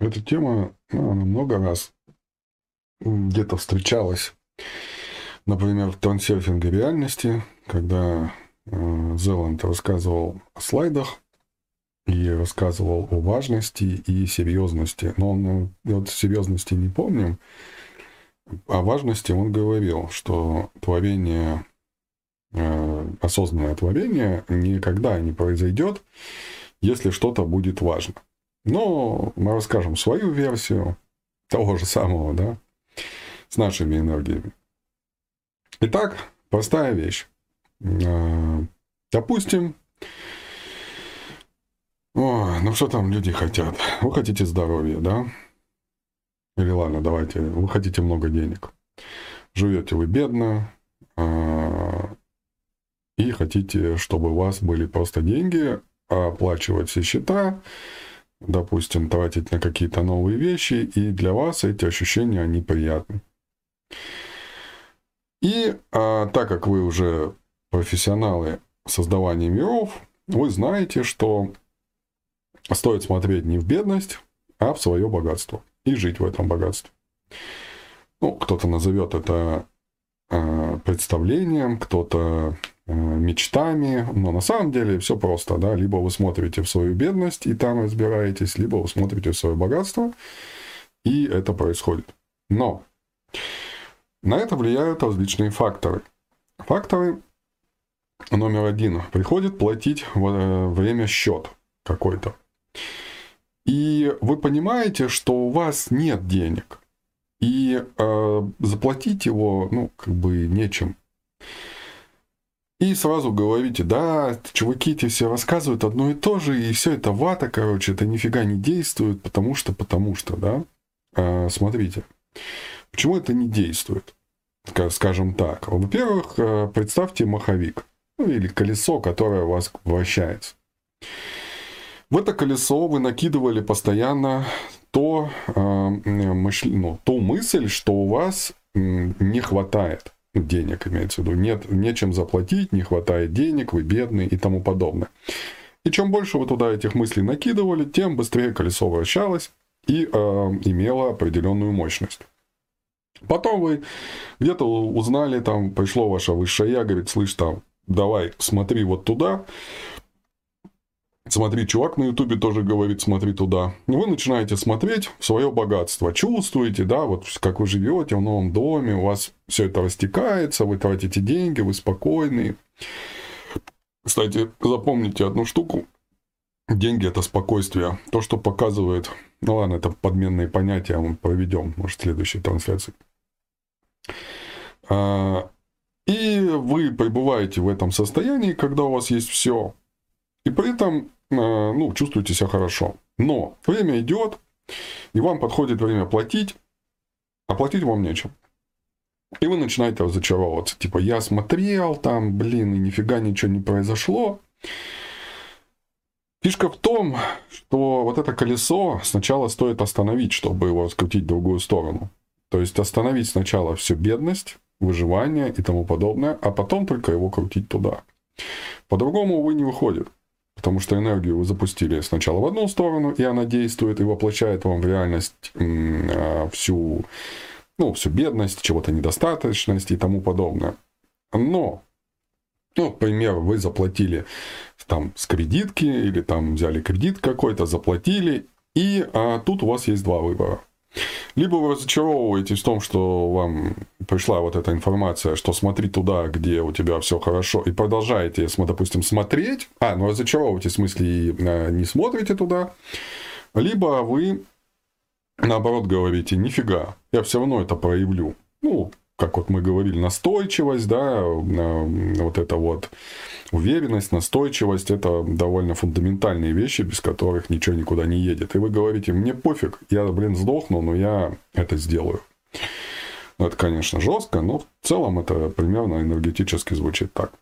Эта тема, ну, она много раз где-то встречалась. Например, в трансерфинге реальности, когда э, Зеланд рассказывал о слайдах и рассказывал о важности и серьезности. Но он э, вот серьезности не помним. О важности он говорил, что творение, э, осознанное творение никогда не произойдет, если что-то будет важно. Но мы расскажем свою версию того же самого, да, с нашими энергиями. Итак, простая вещь. А, допустим, о, ну что там люди хотят? Вы хотите здоровья, да? Или ладно, давайте, вы хотите много денег. Живете вы бедно, а, и хотите, чтобы у вас были просто деньги, оплачивать все счета, допустим, тратить на какие-то новые вещи, и для вас эти ощущения, они приятны. И а, так как вы уже профессионалы создавания миров, вы знаете, что стоит смотреть не в бедность, а в свое богатство и жить в этом богатстве. Ну, кто-то назовет это э, представлением, кто-то мечтами, но на самом деле все просто, да, либо вы смотрите в свою бедность и там разбираетесь, либо вы смотрите в свое богатство, и это происходит. Но на это влияют различные факторы. Факторы номер один. Приходит платить э, время счет какой-то. И вы понимаете, что у вас нет денег. И э, заплатить его, ну, как бы нечем. И сразу говорите, да, чуваки эти все рассказывают одно и то же, и все это вата, короче, это нифига не действует, потому что, потому что, да. А, смотрите, почему это не действует? Скажем так. Во-первых, э, представьте маховик, ну или колесо, которое у вас вращается. В это колесо вы накидывали постоянно то, э, мысль, ну, ту мысль, что у вас не хватает денег имеется в виду. Нет, нечем заплатить, не хватает денег, вы бедный и тому подобное. И чем больше вы туда этих мыслей накидывали, тем быстрее колесо вращалось и э, имело определенную мощность. Потом вы где-то узнали, там пришло ваше высшее я, говорит, слышь, там, давай, смотри вот туда, Смотри, чувак на Ютубе тоже говорит, смотри туда. Вы начинаете смотреть свое богатство, чувствуете, да, вот как вы живете в новом доме, у вас все это растекается, вы тратите деньги, вы спокойны. Кстати, запомните одну штуку. Деньги – это спокойствие. То, что показывает... Ну ладно, это подменные понятия, мы проведем, может, в следующей трансляции. А, и вы пребываете в этом состоянии, когда у вас есть все. И при этом ну, чувствуете себя хорошо. Но время идет, и вам подходит время платить, а платить вам нечем. И вы начинаете разочаровываться. Типа, я смотрел там, блин, и нифига ничего не произошло. Фишка в том, что вот это колесо сначала стоит остановить, чтобы его раскрутить в другую сторону. То есть остановить сначала всю бедность, выживание и тому подобное, а потом только его крутить туда. По-другому, увы, не выходит. Потому что энергию вы запустили сначала в одну сторону, и она действует и воплощает вам в реальность а, всю, ну, всю бедность, чего-то недостаточность и тому подобное. Но, ну, к примеру, вы заплатили там с кредитки или там взяли кредит какой-то, заплатили, и а, тут у вас есть два выбора. Либо вы разочаровываетесь в том, что вам пришла вот эта информация, что смотри туда, где у тебя все хорошо, и продолжаете, допустим, смотреть, а, ну разочаровываетесь, в смысле, э, не смотрите туда, либо вы, наоборот, говорите, нифига, я все равно это проявлю. Ну, как вот мы говорили, настойчивость, да, вот это вот уверенность, настойчивость, это довольно фундаментальные вещи, без которых ничего никуда не едет. И вы говорите, мне пофиг, я, блин, сдохну, но я это сделаю. Это, конечно, жестко, но в целом это примерно энергетически звучит так.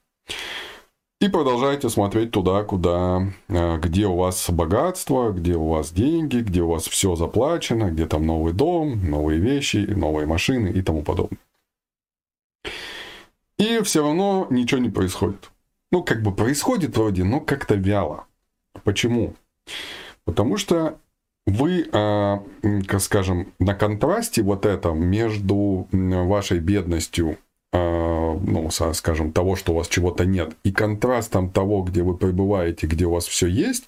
И продолжайте смотреть туда, куда, э, где у вас богатство, где у вас деньги, где у вас все заплачено, где там новый дом, новые вещи, новые машины и тому подобное. И все равно ничего не происходит. Ну, как бы происходит вроде, но как-то вяло. Почему? Потому что вы, а, скажем, на контрасте вот этом между вашей бедностью, а, ну, скажем, того, что у вас чего-то нет, и контрастом того, где вы пребываете, где у вас все есть,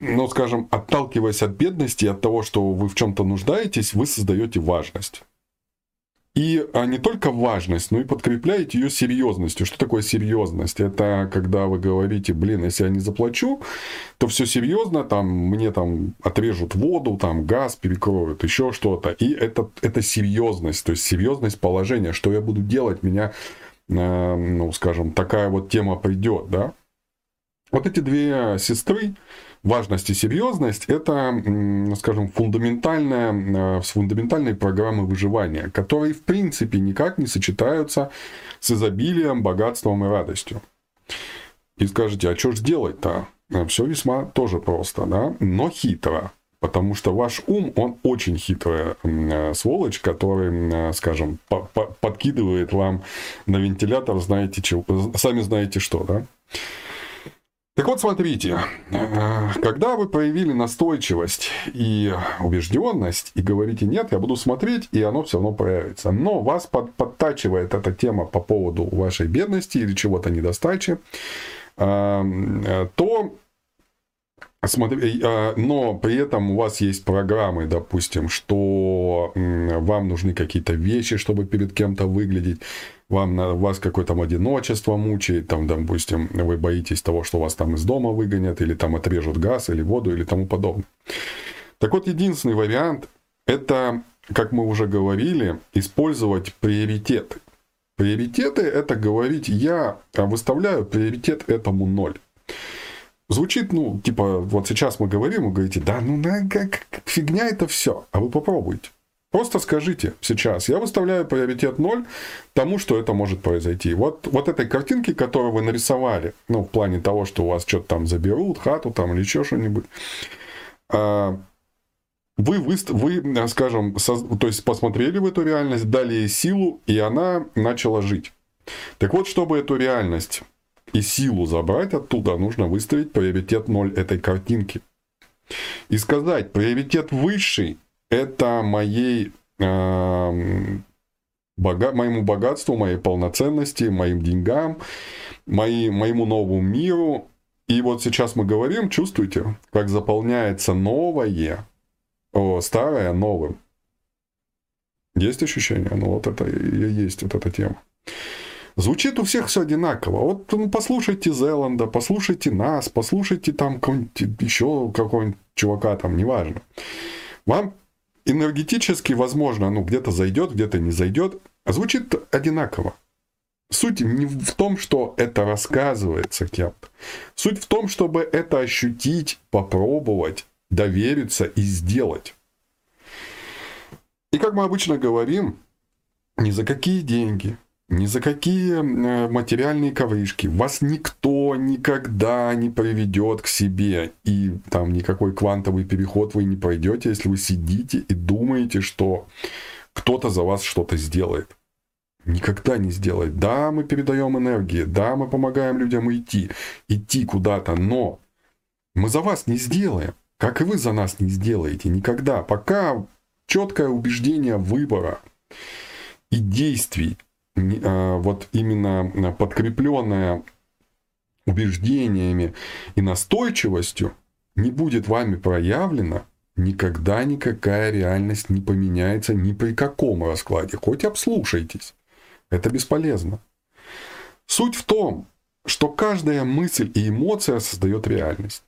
ну, скажем, отталкиваясь от бедности, от того, что вы в чем-то нуждаетесь, вы создаете важность. И а, не только важность, но и подкрепляете ее серьезностью. Что такое серьезность? Это когда вы говорите, блин, если я не заплачу, то все серьезно, там мне там отрежут воду, там газ перекроют, еще что-то. И это, это серьезность, то есть серьезность положения, что я буду делать, меня, э, ну, скажем, такая вот тема придет, да. Вот эти две сестры, важность и серьезность – это, скажем, фундаментальная, э, фундаментальные программы выживания, которые, в принципе, никак не сочетаются с изобилием, богатством и радостью. И скажете, а что же делать-то? Э, Все весьма тоже просто, да, но хитро. Потому что ваш ум, он очень хитрая э, сволочь, который, скажем, подкидывает вам на вентилятор, знаете, чего, сами знаете что, да? Так вот, смотрите, э, когда вы проявили настойчивость и убежденность и говорите «нет, я буду смотреть», и оно все равно проявится. Но вас под, подтачивает эта тема по поводу вашей бедности или чего-то недостачи, э, то Смотри, э, но при этом у вас есть программы, допустим, что вам нужны какие-то вещи, чтобы перед кем-то выглядеть, вам, вас какое-то одиночество мучает, там, допустим, вы боитесь того, что вас там из дома выгонят, или там отрежут газ, или воду, или тому подобное. Так вот, единственный вариант – это, как мы уже говорили, использовать приоритеты. Приоритеты – это говорить, я выставляю приоритет этому ноль. Звучит, ну, типа, вот сейчас мы говорим, вы говорите, да, ну, да, как фигня это все, а вы попробуйте. Просто скажите сейчас, я выставляю приоритет 0 тому, что это может произойти. Вот, вот этой картинки, которую вы нарисовали, ну, в плане того, что у вас что-то там заберут, хату там или еще что-нибудь, а, вы, вы, вы, скажем, то есть посмотрели в эту реальность, дали ей силу, и она начала жить. Так вот, чтобы эту реальность и силу забрать оттуда, нужно выставить приоритет 0 этой картинки. И сказать, приоритет высший это моей, э, бога, моему богатству, моей полноценности, моим деньгам, мои, моему новому миру. И вот сейчас мы говорим, чувствуете, как заполняется новое, о, старое новым. Есть ощущение? Ну вот это и есть вот эта тема. Звучит у всех все одинаково. Вот ну, послушайте Зеланда, послушайте нас, послушайте там еще какого-нибудь чувака там, неважно. Вам энергетически, возможно, ну, где-то зайдет, где-то не зайдет, звучит одинаково. Суть не в том, что это рассказывается кем-то. Суть в том, чтобы это ощутить, попробовать, довериться и сделать. И как мы обычно говорим, ни за какие деньги, ни за какие э, материальные ковришки вас никто никогда не приведет к себе. И там никакой квантовый переход вы не пройдете, если вы сидите и думаете, что кто-то за вас что-то сделает. Никогда не сделает. Да, мы передаем энергии, да, мы помогаем людям идти, идти куда-то, но мы за вас не сделаем, как и вы за нас не сделаете никогда, пока четкое убеждение выбора и действий вот именно подкрепленная убеждениями и настойчивостью не будет вами проявлена, никогда никакая реальность не поменяется ни при каком раскладе. Хоть обслушайтесь. Это бесполезно. Суть в том, что каждая мысль и эмоция создает реальность.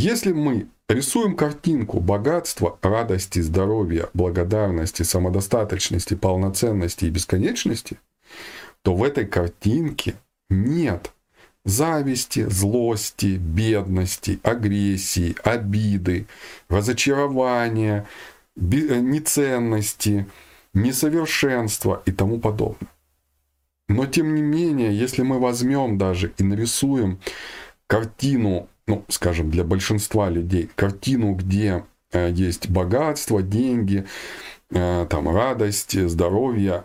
Если мы рисуем картинку богатства, радости, здоровья, благодарности, самодостаточности, полноценности и бесконечности, то в этой картинке нет зависти, злости, бедности, агрессии, обиды, разочарования, э, неценности, несовершенства и тому подобное. Но тем не менее, если мы возьмем даже и нарисуем картину ну, скажем, для большинства людей картину, где э, есть богатство, деньги, э, там радость, здоровье.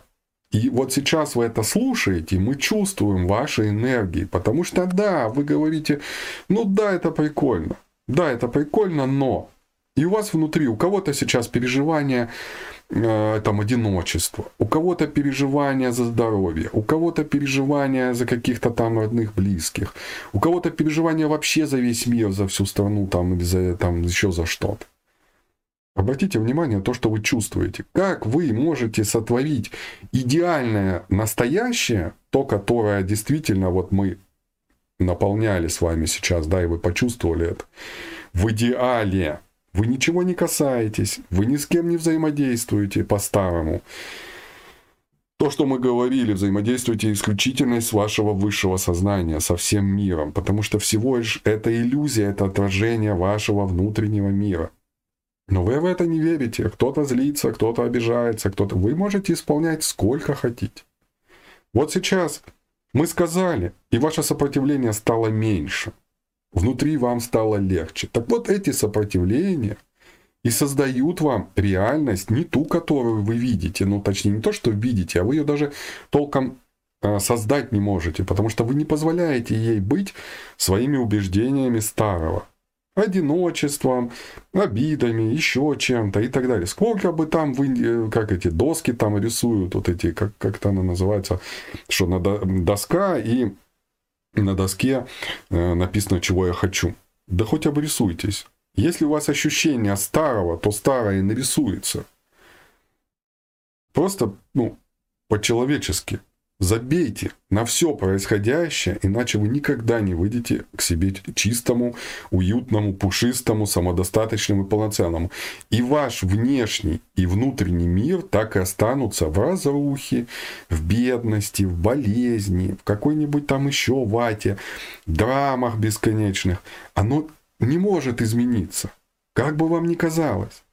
И вот сейчас вы это слушаете, мы чувствуем ваши энергии, потому что да, вы говорите, ну да, это прикольно. Да, это прикольно, но и у вас внутри, у кого-то сейчас переживание э, там одиночества, у кого-то переживание за здоровье, у кого-то переживание за каких-то там родных близких, у кого-то переживание вообще за весь мир, за всю страну там или за там еще за что-то. Обратите внимание на то, что вы чувствуете. Как вы можете сотворить идеальное настоящее, то, которое действительно вот мы наполняли с вами сейчас, да, и вы почувствовали это, в идеале вы ничего не касаетесь, вы ни с кем не взаимодействуете по-старому. То, что мы говорили, взаимодействуйте исключительно с вашего высшего сознания, со всем миром, потому что всего лишь это иллюзия, это отражение вашего внутреннего мира. Но вы в это не верите. Кто-то злится, кто-то обижается, кто-то... Вы можете исполнять сколько хотите. Вот сейчас мы сказали, и ваше сопротивление стало меньше внутри вам стало легче. Так вот эти сопротивления и создают вам реальность, не ту, которую вы видите, ну точнее не то, что видите, а вы ее даже толком а, создать не можете, потому что вы не позволяете ей быть своими убеждениями старого. Одиночеством, обидами, еще чем-то и так далее. Сколько бы там вы, э, как эти доски там рисуют, вот эти, как, как это она называется, что на доска и на доске э, написано, чего я хочу. Да хоть обрисуйтесь. Если у вас ощущение старого, то старое нарисуется. Просто, ну, по-человечески. Забейте на все происходящее, иначе вы никогда не выйдете к себе чистому, уютному, пушистому, самодостаточному и полноценному. И ваш внешний и внутренний мир так и останутся в разрухе, в бедности, в болезни, в какой-нибудь там еще вате, драмах бесконечных. Оно не может измениться, как бы вам ни казалось.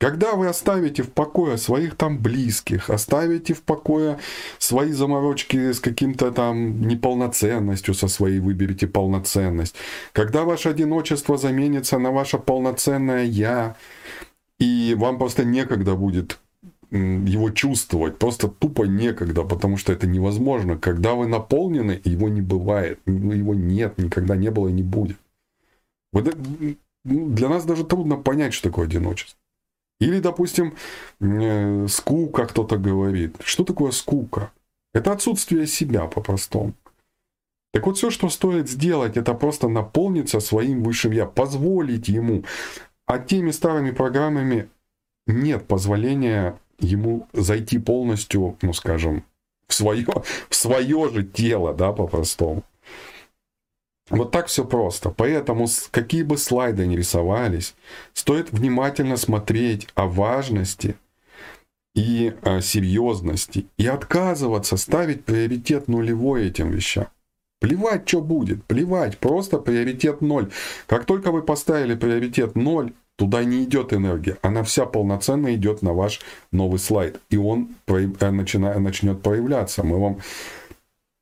Когда вы оставите в покое своих там близких, оставите в покое свои заморочки с каким-то там неполноценностью со своей, выберете полноценность. Когда ваше одиночество заменится на ваше полноценное «я», и вам просто некогда будет его чувствовать, просто тупо некогда, потому что это невозможно. Когда вы наполнены, его не бывает, его нет, никогда не было и не будет. Для нас даже трудно понять, что такое одиночество. Или, допустим, э, скука кто-то говорит. Что такое скука? Это отсутствие себя по-простому. Так вот, все, что стоит сделать, это просто наполниться своим высшим я, позволить ему. А теми старыми программами нет позволения ему зайти полностью, ну скажем, в свое, в свое же тело, да, по-простому. Вот так все просто. Поэтому какие бы слайды ни рисовались, стоит внимательно смотреть о важности и о серьезности и отказываться ставить приоритет нулевой этим вещам. Плевать, что будет, плевать, просто приоритет ноль. Как только вы поставили приоритет ноль, туда не идет энергия, она вся полноценно идет на ваш новый слайд, и он э, начнет проявляться. Мы вам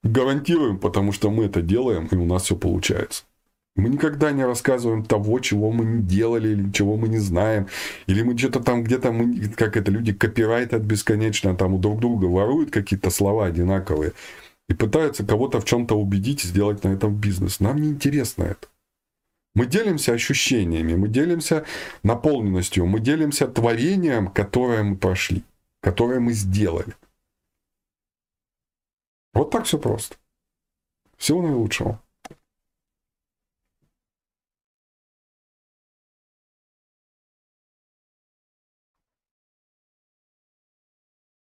Гарантируем, потому что мы это делаем, и у нас все получается. Мы никогда не рассказываем того, чего мы не делали, или чего мы не знаем. Или мы что-то там где-то, мы, как это, люди копирайтят бесконечно, там у друг друга воруют какие-то слова одинаковые и пытаются кого-то в чем-то убедить и сделать на этом бизнес. Нам не интересно это. Мы делимся ощущениями, мы делимся наполненностью, мы делимся творением, которое мы прошли, которое мы сделали. Вот так все просто. Всего наилучшего.